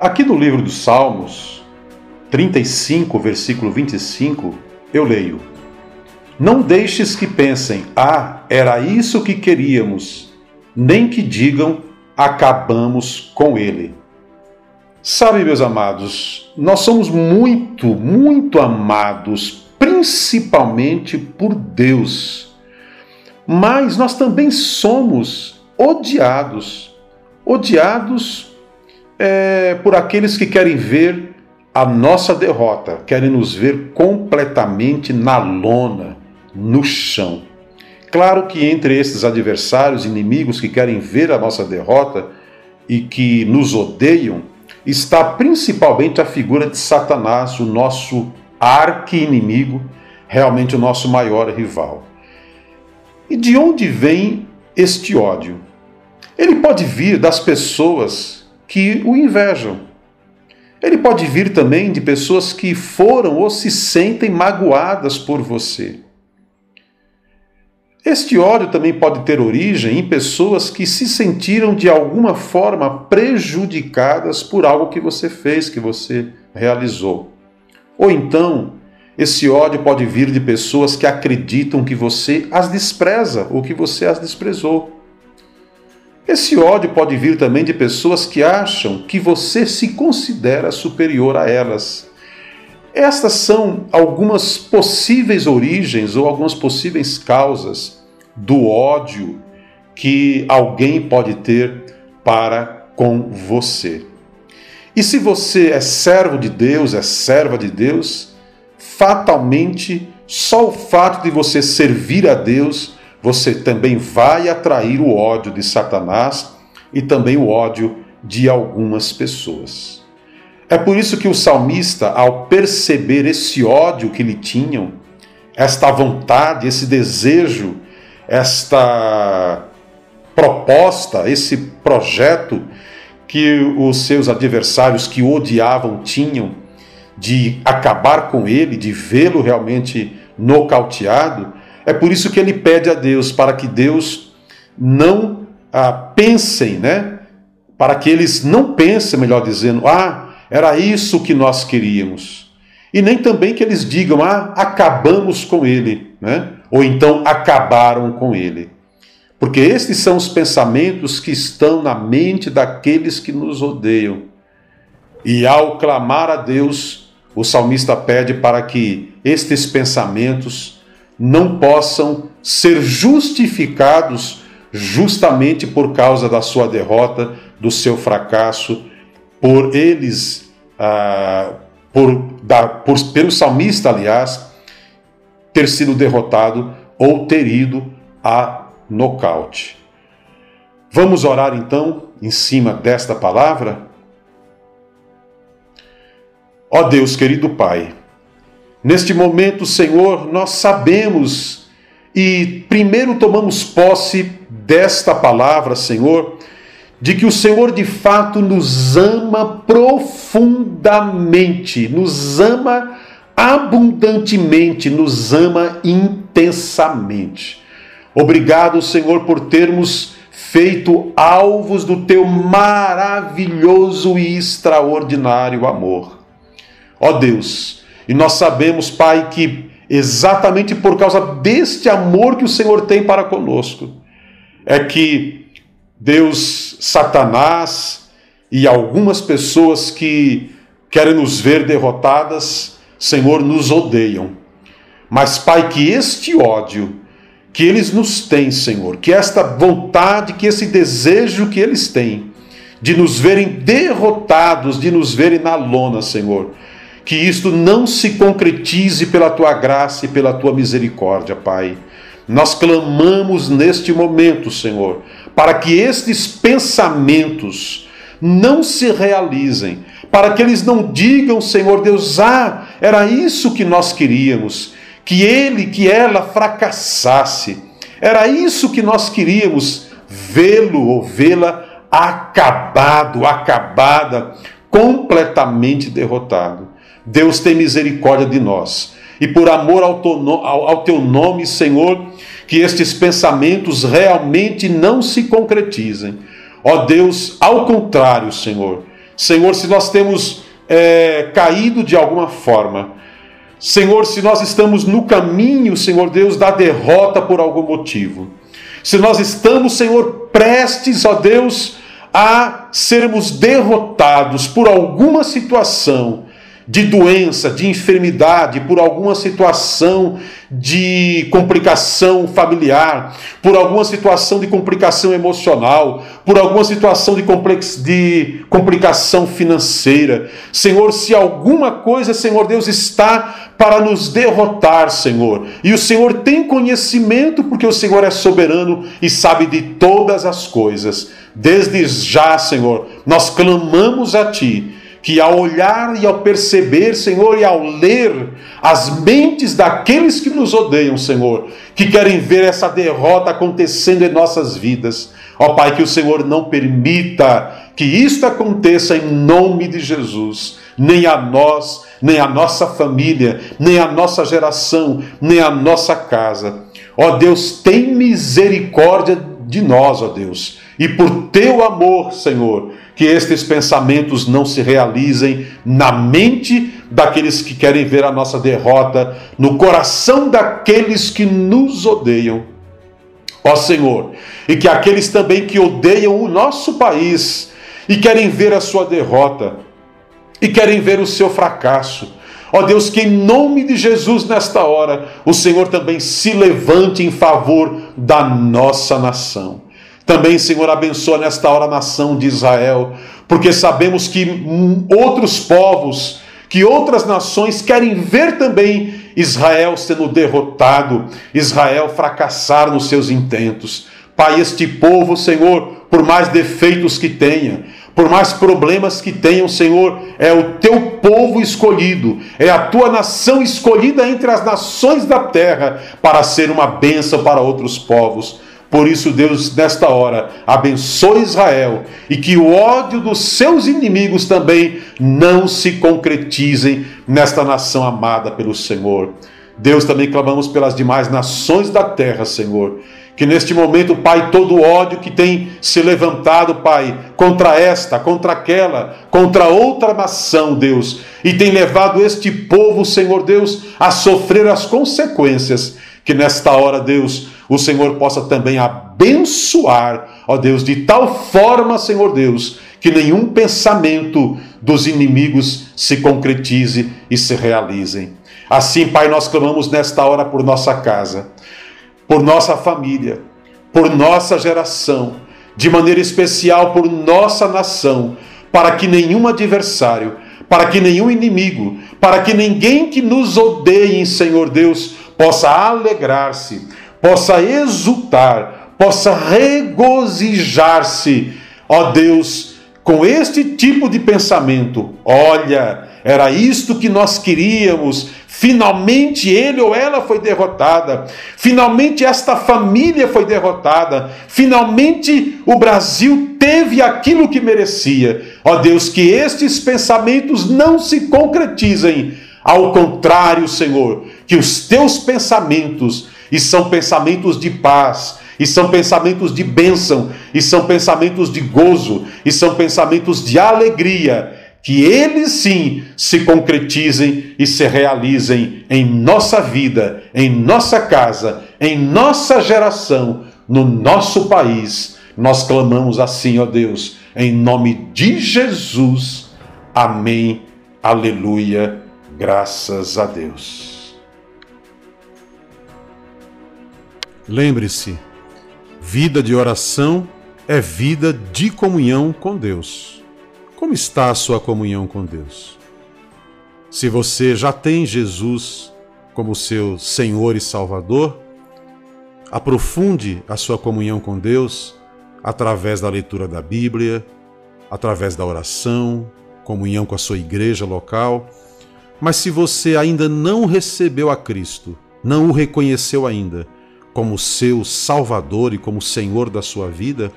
Aqui no livro dos Salmos, 35, versículo 25, eu leio: Não deixes que pensem, ah, era isso que queríamos, nem que digam, acabamos com ele. Sabe, meus amados, nós somos muito, muito amados, principalmente por Deus. Mas nós também somos odiados. Odiados é, por aqueles que querem ver a nossa derrota, querem nos ver completamente na lona, no chão. Claro que entre esses adversários, inimigos que querem ver a nossa derrota e que nos odeiam, está principalmente a figura de Satanás, o nosso arqui-inimigo, realmente o nosso maior rival. E de onde vem este ódio? Ele pode vir das pessoas que o invejam. Ele pode vir também de pessoas que foram ou se sentem magoadas por você. Este ódio também pode ter origem em pessoas que se sentiram de alguma forma prejudicadas por algo que você fez, que você realizou. Ou então, esse ódio pode vir de pessoas que acreditam que você as despreza ou que você as desprezou. Esse ódio pode vir também de pessoas que acham que você se considera superior a elas. Estas são algumas possíveis origens ou algumas possíveis causas do ódio que alguém pode ter para com você. E se você é servo de Deus, é serva de Deus, fatalmente só o fato de você servir a Deus, você também vai atrair o ódio de Satanás e também o ódio de algumas pessoas. É por isso que o salmista, ao perceber esse ódio que lhe tinham, esta vontade, esse desejo, esta proposta, esse projeto que os seus adversários que o odiavam tinham de acabar com ele, de vê-lo realmente nocauteado, é por isso que ele pede a Deus para que Deus não ah, pensem, né? Para que eles não pensem, melhor dizendo, ah, era isso que nós queríamos. E nem também que eles digam, ah, acabamos com ele, né? ou então acabaram com ele. Porque estes são os pensamentos que estão na mente daqueles que nos odeiam. E ao clamar a Deus, o salmista pede para que estes pensamentos não possam ser justificados justamente por causa da sua derrota, do seu fracasso, por eles, ah, por, da, por, pelo salmista, aliás, ter sido derrotado ou ter ido a nocaute. Vamos orar então em cima desta palavra? Ó Deus querido Pai, neste momento, Senhor, nós sabemos e primeiro tomamos posse desta palavra, Senhor, de que o Senhor de fato nos ama profundamente, nos ama abundantemente, nos ama intensamente. Obrigado, Senhor, por termos feito alvos do teu maravilhoso e extraordinário amor. Ó Deus, e nós sabemos, Pai, que exatamente por causa deste amor que o Senhor tem para conosco, é que Deus, Satanás e algumas pessoas que querem nos ver derrotadas, Senhor, nos odeiam. Mas, Pai, que este ódio que eles nos têm, Senhor, que esta vontade, que esse desejo que eles têm de nos verem derrotados, de nos verem na lona, Senhor, que isto não se concretize pela tua graça e pela tua misericórdia, Pai. Nós clamamos neste momento, Senhor, para que estes pensamentos não se realizem, para que eles não digam, Senhor Deus, ah, era isso que nós queríamos, que ele, que ela fracassasse, era isso que nós queríamos, vê-lo ou vê-la acabado, acabada, completamente derrotado. Deus tem misericórdia de nós. E por amor ao, ao teu nome, Senhor, que estes pensamentos realmente não se concretizem. Ó Deus, ao contrário, Senhor, Senhor, se nós temos é, caído de alguma forma, Senhor, se nós estamos no caminho, Senhor Deus, da derrota por algum motivo, se nós estamos, Senhor, prestes, ó Deus, a sermos derrotados por alguma situação, de doença, de enfermidade, por alguma situação de complicação familiar, por alguma situação de complicação emocional, por alguma situação de, complex, de complicação financeira. Senhor, se alguma coisa, Senhor Deus, está para nos derrotar, Senhor, e o Senhor tem conhecimento, porque o Senhor é soberano e sabe de todas as coisas. Desde já, Senhor, nós clamamos a Ti que ao olhar e ao perceber, Senhor, e ao ler as mentes daqueles que nos odeiam, Senhor, que querem ver essa derrota acontecendo em nossas vidas, ó Pai, que o Senhor não permita que isto aconteça em nome de Jesus, nem a nós, nem a nossa família, nem a nossa geração, nem a nossa casa. Ó Deus, tem misericórdia de nós, ó Deus, e por teu amor, Senhor, que estes pensamentos não se realizem na mente daqueles que querem ver a nossa derrota, no coração daqueles que nos odeiam. Ó Senhor, e que aqueles também que odeiam o nosso país e querem ver a sua derrota e querem ver o seu fracasso. Ó Deus, que em nome de Jesus nesta hora, o Senhor também se levante em favor da nossa nação. Também, Senhor, abençoa nesta hora a nação de Israel, porque sabemos que outros povos, que outras nações querem ver também Israel sendo derrotado, Israel fracassar nos seus intentos. Pai, este povo, Senhor, por mais defeitos que tenha, por mais problemas que tenham, Senhor, é o teu povo escolhido, é a tua nação escolhida entre as nações da terra para ser uma bênção para outros povos. Por isso, Deus, nesta hora, abençoe Israel e que o ódio dos seus inimigos também não se concretizem nesta nação amada pelo Senhor. Deus, também clamamos pelas demais nações da terra, Senhor. Que neste momento, Pai, todo o ódio que tem se levantado, Pai, contra esta, contra aquela, contra outra nação, Deus, e tem levado este povo, Senhor Deus, a sofrer as consequências, que nesta hora, Deus, o Senhor possa também abençoar, ó Deus, de tal forma, Senhor Deus, que nenhum pensamento dos inimigos se concretize e se realizem. Assim, Pai, nós clamamos nesta hora por nossa casa, por nossa família, por nossa geração, de maneira especial por nossa nação, para que nenhum adversário, para que nenhum inimigo, para que ninguém que nos odeie, Senhor Deus, possa alegrar-se possa exultar, possa regozijar-se, ó Deus, com este tipo de pensamento. Olha, era isto que nós queríamos. Finalmente ele ou ela foi derrotada. Finalmente esta família foi derrotada. Finalmente o Brasil teve aquilo que merecia. Ó Deus, que estes pensamentos não se concretizem. Ao contrário, Senhor, que os teus pensamentos e são pensamentos de paz, e são pensamentos de bênção, e são pensamentos de gozo, e são pensamentos de alegria, que eles sim se concretizem e se realizem em nossa vida, em nossa casa, em nossa geração, no nosso país. Nós clamamos assim, ó Deus, em nome de Jesus. Amém. Aleluia. Graças a Deus. Lembre-se, vida de oração é vida de comunhão com Deus. Como está a sua comunhão com Deus? Se você já tem Jesus como seu Senhor e Salvador, aprofunde a sua comunhão com Deus através da leitura da Bíblia, através da oração, comunhão com a sua igreja local. Mas se você ainda não recebeu a Cristo, não o reconheceu ainda, como seu Salvador e como Senhor da sua vida,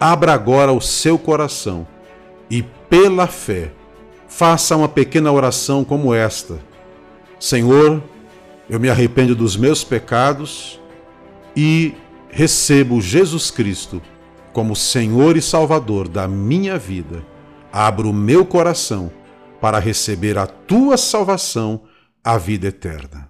abra agora o seu coração e, pela fé, faça uma pequena oração como esta: Senhor, eu me arrependo dos meus pecados e recebo Jesus Cristo como Senhor e Salvador da minha vida. abro o meu coração para receber a tua salvação, a vida eterna.